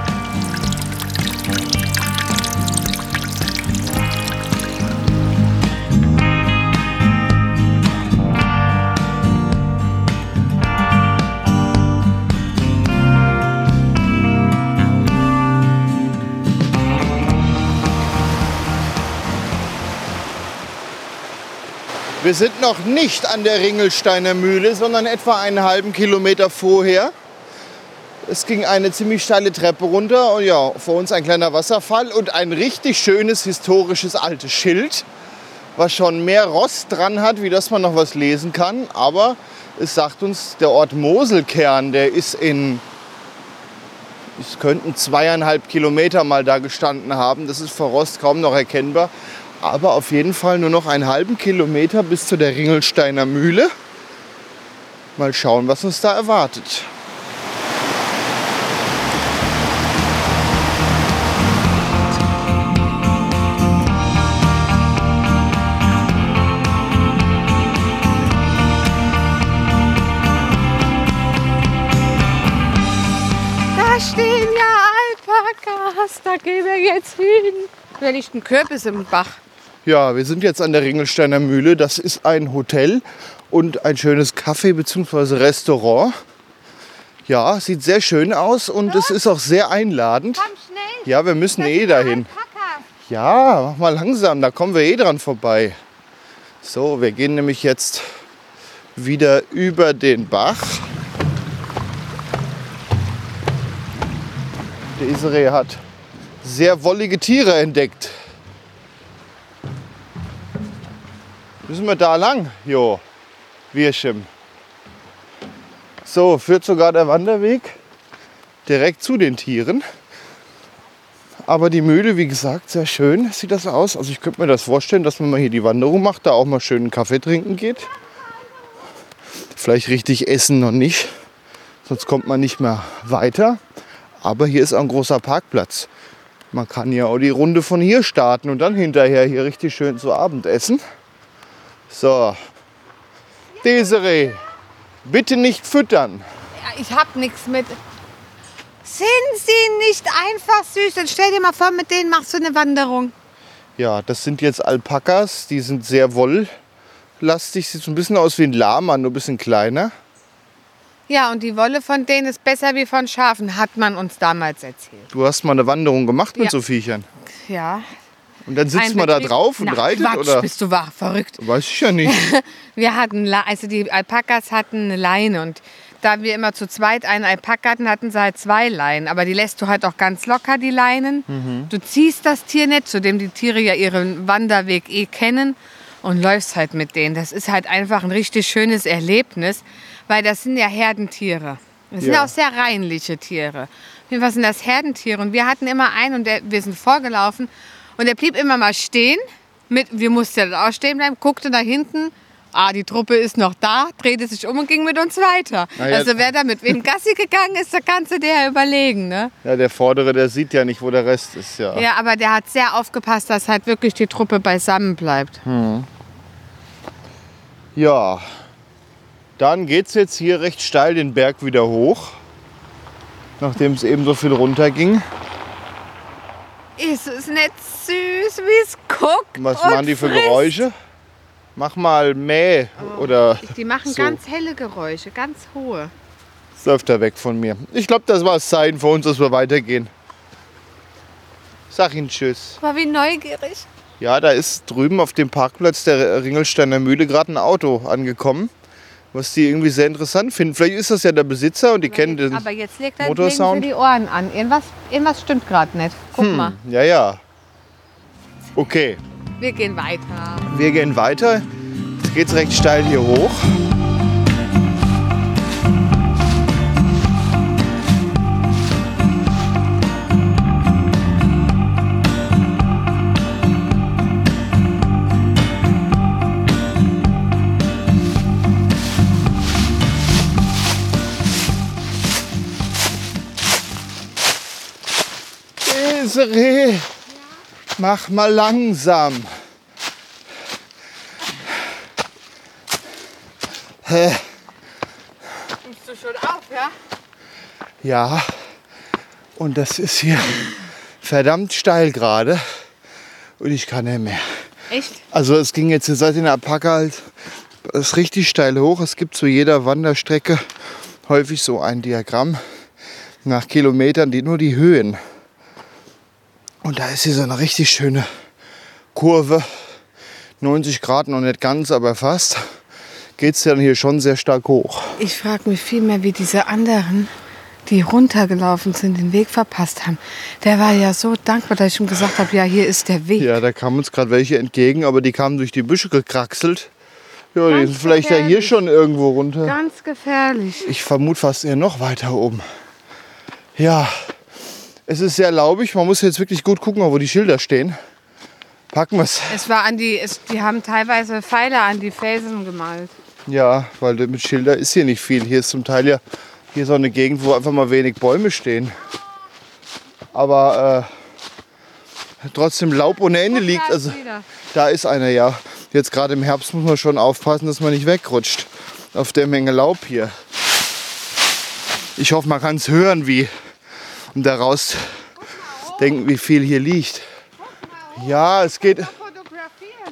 Wir sind noch nicht an der Ringelsteiner Mühle, sondern etwa einen halben Kilometer vorher. Es ging eine ziemlich steile Treppe runter und ja, vor uns ein kleiner Wasserfall und ein richtig schönes historisches altes Schild, was schon mehr Rost dran hat, wie dass man noch was lesen kann. Aber es sagt uns, der Ort Moselkern, der ist in, es könnten zweieinhalb Kilometer mal da gestanden haben. Das ist vor Rost kaum noch erkennbar. Aber auf jeden Fall nur noch einen halben Kilometer bis zu der Ringelsteiner Mühle. Mal schauen, was uns da erwartet. Da stehen ja Alpakas. Da gehen wir jetzt hin. Da liegt ein Kürbis im Bach. Ja, wir sind jetzt an der Ringelsteiner Mühle. Das ist ein Hotel und ein schönes Café bzw. Restaurant. Ja, sieht sehr schön aus und es ist auch sehr einladend. Komm schnell. Ja, wir müssen eh dahin. Ja, mach mal langsam, da kommen wir eh dran vorbei. So, wir gehen nämlich jetzt wieder über den Bach. Desiree hat sehr wollige Tiere entdeckt. Müssen wir da lang? Jo, Wirschim. So, führt sogar der Wanderweg direkt zu den Tieren. Aber die Mühle, wie gesagt, sehr schön sieht das aus. Also ich könnte mir das vorstellen, dass man mal hier die Wanderung macht, da auch mal schön einen Kaffee trinken geht. Vielleicht richtig essen noch nicht, sonst kommt man nicht mehr weiter. Aber hier ist auch ein großer Parkplatz. Man kann ja auch die Runde von hier starten und dann hinterher hier richtig schön zu Abend essen. So, Desiree, bitte nicht füttern. Ich hab nichts mit. Sind sie nicht einfach süß? Dann stell dir mal vor, mit denen machst du eine Wanderung. Ja, das sind jetzt Alpakas, die sind sehr wolllastig. Sieht so ein bisschen aus wie ein Lama, nur ein bisschen kleiner. Ja, und die Wolle von denen ist besser wie von Schafen, hat man uns damals erzählt. Du hast mal eine Wanderung gemacht mit Ja. so Viechern. Ja. Und dann sitzt man da drauf und Na, reitet, Quatsch, oder? bist du wahr, verrückt. Weiß ich ja nicht. Wir hatten, also die Alpakas hatten eine Leine und da wir immer zu zweit einen Alpaka hatten, hatten sie halt zwei Leinen. Aber die lässt du halt auch ganz locker, die Leinen. Mhm. Du ziehst das Tier nicht, zudem die Tiere ja ihren Wanderweg eh kennen und läufst halt mit denen. Das ist halt einfach ein richtig schönes Erlebnis, weil das sind ja Herdentiere. Das sind Ja. auch sehr reinliche Tiere. Auf jeden Fall sind das Herdentiere. Und wir hatten immer einen und der, wir sind vorgelaufen und der blieb immer mal stehen. Mit, wir mussten ja dann auch stehen bleiben, guckte nach hinten. Ah, die Truppe ist noch da, drehte sich um und ging mit uns weiter. Ja. Also wer da mit wem Gassi gegangen ist, da kannst du dir ja überlegen. Ne? Ja, der Vordere, der sieht ja nicht, wo der Rest ist. Ja. Ja, aber der hat sehr aufgepasst, dass halt wirklich die Truppe beisammen bleibt. ja. Dann geht es jetzt hier recht steil den Berg wieder hoch. Nachdem es eben so viel runterging. Ist es nicht süß, wie es guckt? Was und machen die für frisst? Geräusche? Mach mal Mäh oder Die machen So. ganz helle Geräusche, ganz hohe. läuft er weg von mir. Ich glaube, das war das Zeichen für uns, dass wir weitergehen. Sag ihn Tschüss. Aber wie neugierig. Ja, da ist drüben auf dem Parkplatz der Ringelsteiner Mühle gerade ein Auto angekommen. Was die irgendwie sehr interessant finden. Vielleicht ist das ja der Besitzer und die kennen den Aber jetzt legt er Motorsound. die Ohren an. Irgendwas, irgendwas stimmt gerade nicht. Guck mal. Ja, ja. Okay, Wir gehen weiter. wir gehen weiter. Jetzt geht's recht steil hier hoch. Desiree, mach mal langsam. Hä? Du schon auf, ja? Ja, und das ist hier verdammt steil gerade. Und ich kann nicht mehr. Echt? Also es ging jetzt seit den Alpaka halt es ist richtig steil hoch. Es gibt zu jeder Wanderstrecke häufig so ein Diagramm nach Kilometern, die nur die Höhen. Und da ist hier so eine richtig schöne Kurve. 90 Grad noch nicht ganz, aber fast. Geht es dann hier schon sehr stark hoch. Ich frage mich vielmehr, wie diese anderen, die runtergelaufen sind, den Weg verpasst haben. Der war ja so dankbar, dass ich ihm gesagt habe, ja, hier ist der Weg. Ja, da kamen uns gerade welche entgegen, aber die kamen durch die Büsche gekraxelt. Ja, die Ganz sind vielleicht ja hier gefährlich. schon irgendwo runter. Ganz gefährlich. Ich vermute fast eher noch weiter oben. Ja, es ist sehr laubig. Man muss jetzt wirklich gut gucken, wo die Schilder stehen. Packen wir es. Es war an die, es, die haben teilweise Pfeile an die Felsen gemalt. Ja, weil mit Schilder ist hier nicht viel. Hier ist zum Teil ja hier so eine Gegend, wo einfach mal wenig Bäume stehen. Aber äh, trotzdem Laub ohne Ende liegt. da Also da ist einer ja. Jetzt gerade im Herbst muss man schon aufpassen, dass man nicht wegrutscht. Auf der Menge Laub hier. Ich hoffe, man kann es hören, wie und daraus denken, wie viel hier liegt. Ja, es geht,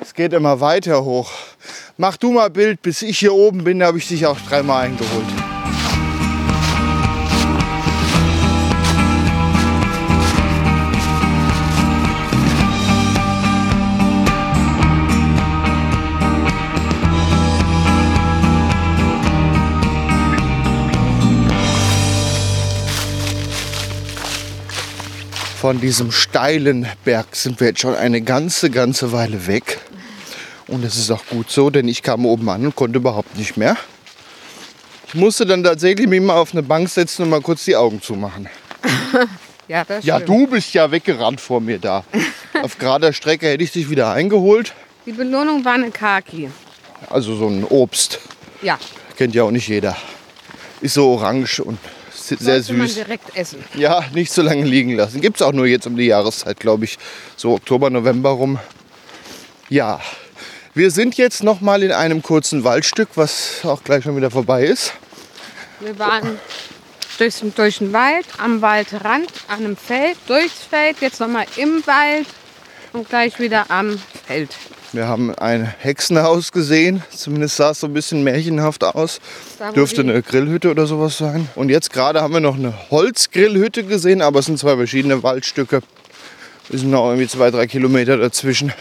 es geht immer weiter hoch. Mach du mal Bild, bis ich hier oben bin, habe ich dich auch dreimal eingeholt. Von diesem steilen Berg sind wir jetzt schon eine ganze, ganze Weile weg. Und das ist auch gut so, denn ich kam oben an und konnte überhaupt nicht mehr. Ich musste dann tatsächlich mich mal auf eine Bank setzen und mal kurz die Augen zumachen. Ja, das Ja, stimmt. du bist ja weggerannt vor mir da. Auf gerader Strecke hätte ich dich wieder eingeholt. Die Belohnung war eine Kaki. Also so ein Obst. Ja, Kennt ja auch nicht jeder. Ist so orange und sehr sollte man süß. direkt essen. Ja, nicht so lange liegen lassen. Gibt es auch nur jetzt um die Jahreszeit, glaube ich. So Oktober, November rum. Ja, wir sind jetzt noch mal in einem kurzen Waldstück, was auch gleich schon wieder vorbei ist. Wir waren durch, durch den Wald, am Waldrand, an einem Feld, durchs Feld, jetzt nochmal im Wald und gleich wieder am Feld. Wir haben ein Hexenhaus gesehen. Zumindest sah es so ein bisschen märchenhaft aus. Da, Dürfte eine Grillhütte oder sowas sein. Und jetzt gerade haben wir noch eine Holzgrillhütte gesehen, aber es sind zwei verschiedene Waldstücke. Es sind noch irgendwie zwei, drei Kilometer dazwischen.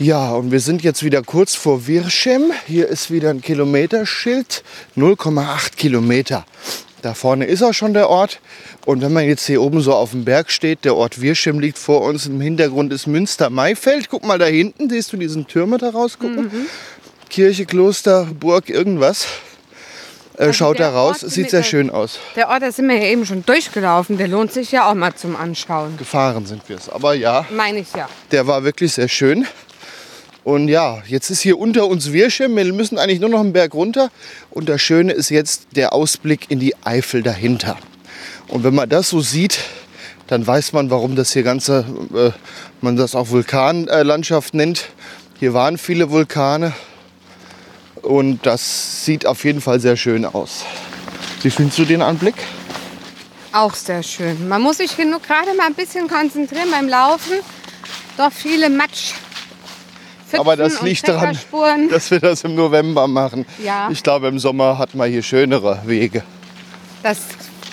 Ja, und wir sind jetzt wieder kurz vor Wirschem. Hier ist wieder ein Kilometerschild. 0,8 Kilometer. Da vorne ist auch schon der Ort. Und wenn man jetzt hier oben so auf dem Berg steht, der Ort Wirschem liegt vor uns. Im Hintergrund ist Münster-Maifeld. Guck mal da hinten, siehst du diesen Türme da rausgucken? Kirche, Kloster, Burg, irgendwas. Äh, schaut der da raus, Ort sieht sehr schön aus. Der Ort, da sind wir ja eben schon durchgelaufen, der lohnt sich ja auch mal zum Anschauen. Gefahren sind wir es. Aber ja, Meine ich ja. der war wirklich sehr schön. Und ja, jetzt ist hier unter uns Wirschem. Wir müssen eigentlich nur noch einen Berg runter. Und das Schöne ist jetzt der Ausblick in die Eifel dahinter. Und wenn man das so sieht, dann weiß man, warum das hier ganze, äh, man das auch Vulkanlandschaft nennt. Hier waren viele Vulkane. Und das sieht auf jeden Fall sehr schön aus. Wie findest du den Anblick? Auch sehr schön. Man muss sich hier nur gerade mal ein bisschen konzentrieren beim Laufen. Doch viele Matsch. Pfützen Aber das liegt daran, dass wir das im November machen. Ja. Ich glaube, im Sommer hat man hier schönere Wege. Das,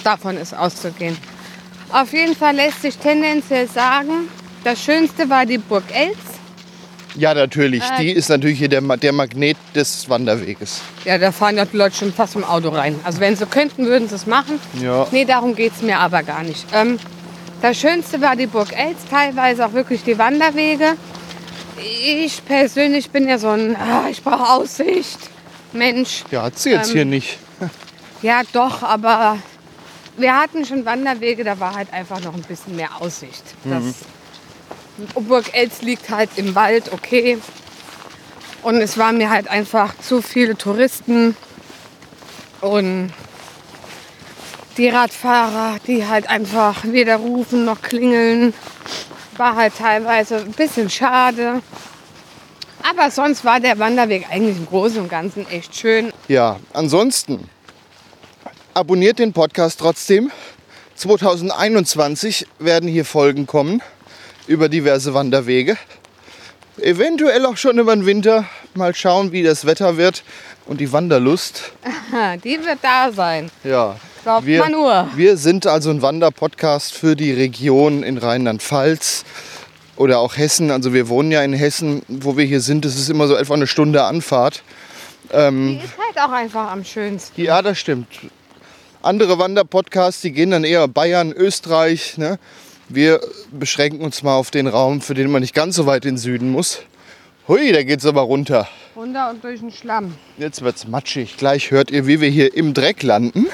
davon ist auszugehen. Auf jeden Fall lässt sich tendenziell sagen, das Schönste war die Burg Elz. Ja, natürlich. Äh, Die ist natürlich hier der, der Magnet des Wanderweges. Ja, da fahren ja die Leute schon fast im Auto rein. Also wenn sie könnten, würden sie es machen. Ja. Nee, darum geht es mir aber gar nicht. Ähm, das Schönste war die Burg Els, teilweise auch wirklich die Wanderwege. Ich persönlich bin ja so ein, ah, ich brauche Aussicht. Mensch. Ja, hat sie jetzt Ähm, hier nicht. Ja, doch, aber wir hatten schon Wanderwege, da war halt einfach noch ein bisschen mehr Aussicht. Das Burg Els liegt halt im Wald, okay. Und es waren mir halt einfach zu viele Touristen und die Radfahrer, die halt einfach weder rufen noch klingeln. War halt teilweise ein bisschen schade. Aber sonst war der Wanderweg eigentlich im Großen und Ganzen echt schön. Ja, ansonsten abonniert den Podcast trotzdem. 2021 werden hier Folgen kommen über diverse Wanderwege. Eventuell auch schon über den Winter. Mal schauen, wie das Wetter wird und die Wanderlust. Die wird da sein. Ja, Glaubt wir, man nur. wir sind also ein Wanderpodcast für die Region in Rheinland-Pfalz oder auch Hessen. Also wir wohnen ja in Hessen, wo wir hier sind. Das ist immer so etwa eine Stunde Anfahrt. Die ist halt auch einfach am schönsten. Ja, das stimmt. Andere Wanderpodcasts, die gehen dann eher Bayern, Österreich. Ne? Wir beschränken uns mal auf den Raum, für den man nicht ganz so weit in den Süden muss. Hui, da geht's aber runter. Runter und durch den Schlamm. Jetzt wird's matschig. Gleich hört ihr, wie wir hier im Dreck landen.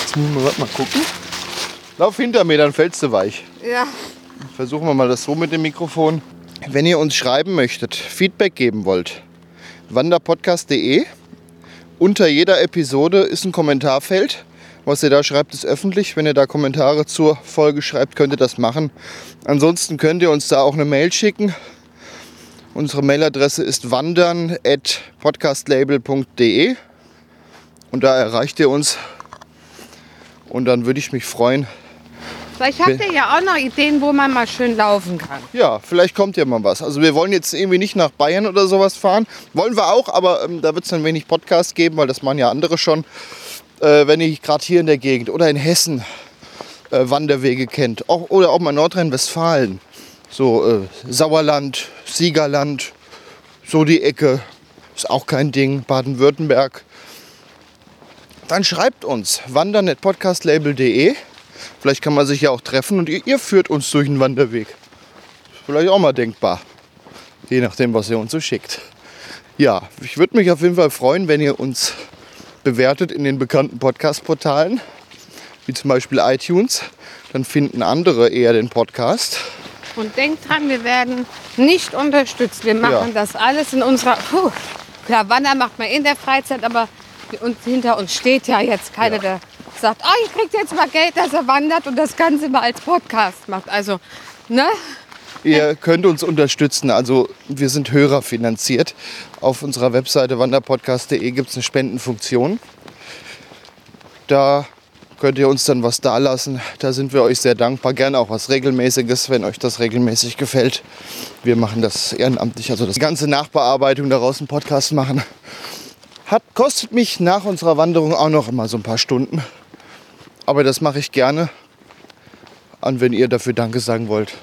Jetzt müssen wir mal gucken. Lauf hinter mir, dann fällst du weich. Ja. Versuchen wir mal das so mit dem Mikrofon. Wenn ihr uns schreiben möchtet, Feedback geben wollt, wanderpodcast.de. Unter jeder Episode ist ein Kommentarfeld. Was ihr da schreibt, ist öffentlich. Wenn ihr da Kommentare zur Folge schreibt, könnt ihr das machen. Ansonsten könnt ihr uns da auch eine Mail schicken. Unsere Mailadresse ist wandern.podcastlabel.de und da erreicht ihr uns. Und dann würde ich mich freuen, Vielleicht habt ihr ja auch noch Ideen, wo man mal schön laufen kann. Ja, vielleicht kommt ja mal was. Also wir wollen jetzt irgendwie nicht nach Bayern oder sowas fahren. Wollen wir auch, aber ähm, da wird es dann wenig Podcast geben, weil das machen ja andere schon. Äh, wenn ihr gerade hier in der Gegend oder in Hessen äh, Wanderwege kennt. Auch, oder auch mal Nordrhein-Westfalen. So äh, Sauerland, Siegerland, so die Ecke. Ist auch kein Ding. Baden-Württemberg. Dann schreibt uns wandern.podcastlabel.de. Vielleicht kann man sich ja auch treffen und ihr, ihr führt uns durch einen Wanderweg. Vielleicht auch mal denkbar. Je nachdem, was ihr uns so schickt. Ja, ich würde mich auf jeden Fall freuen, wenn ihr uns bewertet in den bekannten Podcast-Portalen, wie zum Beispiel iTunes. Dann finden andere eher den Podcast. Und denkt dran, wir werden nicht unterstützt. Wir machen Ja. das alles in unserer. Puh, klar, Wandern macht man in der Freizeit, aber und hinter uns steht ja jetzt keiner, der sagt, oh, ihr kriegt jetzt mal Geld, dass er wandert und das Ganze mal als Podcast macht. Also, ne? Ihr könnt uns unterstützen. Also wir sind hörerfinanziert. Auf unserer Webseite wanderpodcast.de gibt es eine Spendenfunktion. Da könnt ihr uns dann was dalassen. Da sind wir euch sehr dankbar. Gerne auch was Regelmäßiges, wenn euch das regelmäßig gefällt. Wir machen das ehrenamtlich. Also das ganze Nachbearbeitung daraus einen Podcast machen. Hat, kostet mich nach unserer Wanderung auch noch immer so ein paar Stunden. Aber das mache ich gerne. Und wenn ihr dafür Danke sagen wollt,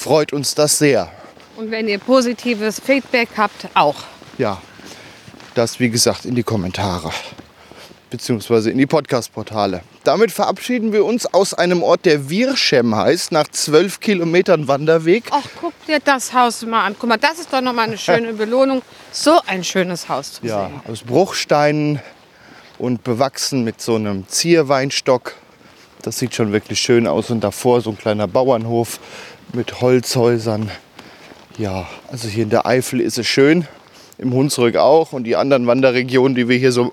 freut uns das sehr. Und wenn ihr positives Feedback habt, auch. Ja, das wie gesagt in die Kommentare beziehungsweise in die Podcast-Portale. Damit verabschieden wir uns aus einem Ort, der Wirschem heißt, nach zwölf Kilometern Wanderweg. Ach, guck dir das Haus mal an. Guck mal, das ist doch noch mal eine schöne Belohnung, so ein schönes Haus zu Ja, sehen. aus Bruchsteinen und bewachsen mit so einem Zierweinstock. Das sieht schon wirklich schön aus. Und davor so ein kleiner Bauernhof mit Holzhäusern. Ja, also hier in der Eifel ist es schön. Im Hunsrück auch. Und die anderen Wanderregionen, die wir hier so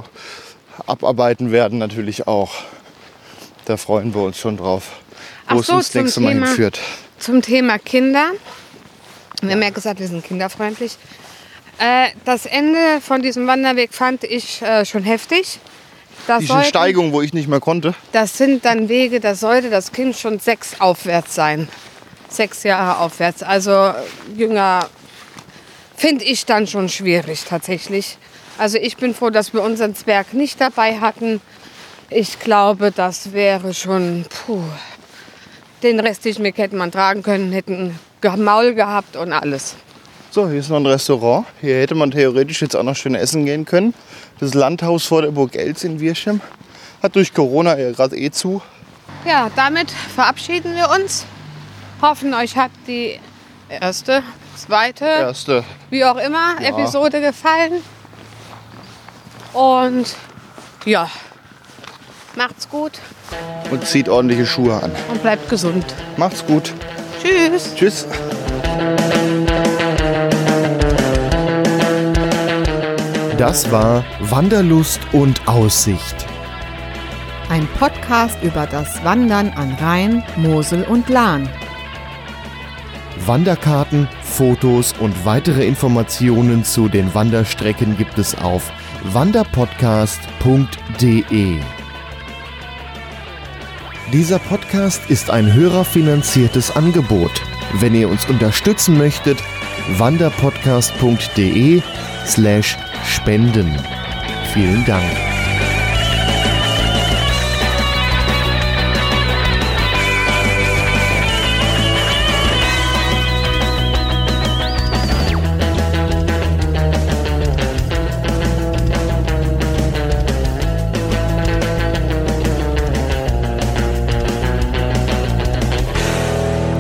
abarbeiten werden, natürlich auch. Da freuen wir uns schon drauf, wo Ach es so, uns zum nächste Mal Thema- hinführt. Zum Thema Kinder. Wir haben ja gesagt, wir sind kinderfreundlich. Äh, das Ende von diesem Wanderweg fand ich äh, schon heftig. Das, Diese sollten- Steigung, wo ich nicht mehr konnte. das sind dann Wege, da sollte das Kind schon sechs aufwärts sein. Sechs Jahre aufwärts. Also jünger finde ich dann schon schwierig tatsächlich. Also ich bin froh, dass wir unseren Zwerg nicht dabei hatten. Ich glaube, das wäre schon, puh, den restlichen Weg hätte man tragen können, hätten Maul gehabt und alles. So, hier ist noch ein Restaurant. Hier hätte man theoretisch jetzt auch noch schön essen gehen können. Das Landhaus vor der Burg Elz in Wirschem hat durch Corona ja gerade eh zu. Ja, damit verabschieden wir uns. Hoffen, euch hat die erste, zweite, Erste. wie auch immer, Ja. Episode gefallen. Und ja, macht's gut Und zieht ordentliche Schuhe an. und bleibt gesund. Macht's gut. Tschüss. Tschüss. Das war Wanderlust und Aussicht. Ein Podcast über das Wandern an Rhein, Mosel und Lahn. Wanderkarten, Fotos und weitere Informationen zu den Wanderstrecken gibt es auf wanderpodcast.de. Dieser Podcast ist ein hörerfinanziertes Angebot. Wenn ihr uns unterstützen möchtet, wanderpodcast.de slash spenden. Vielen Dank.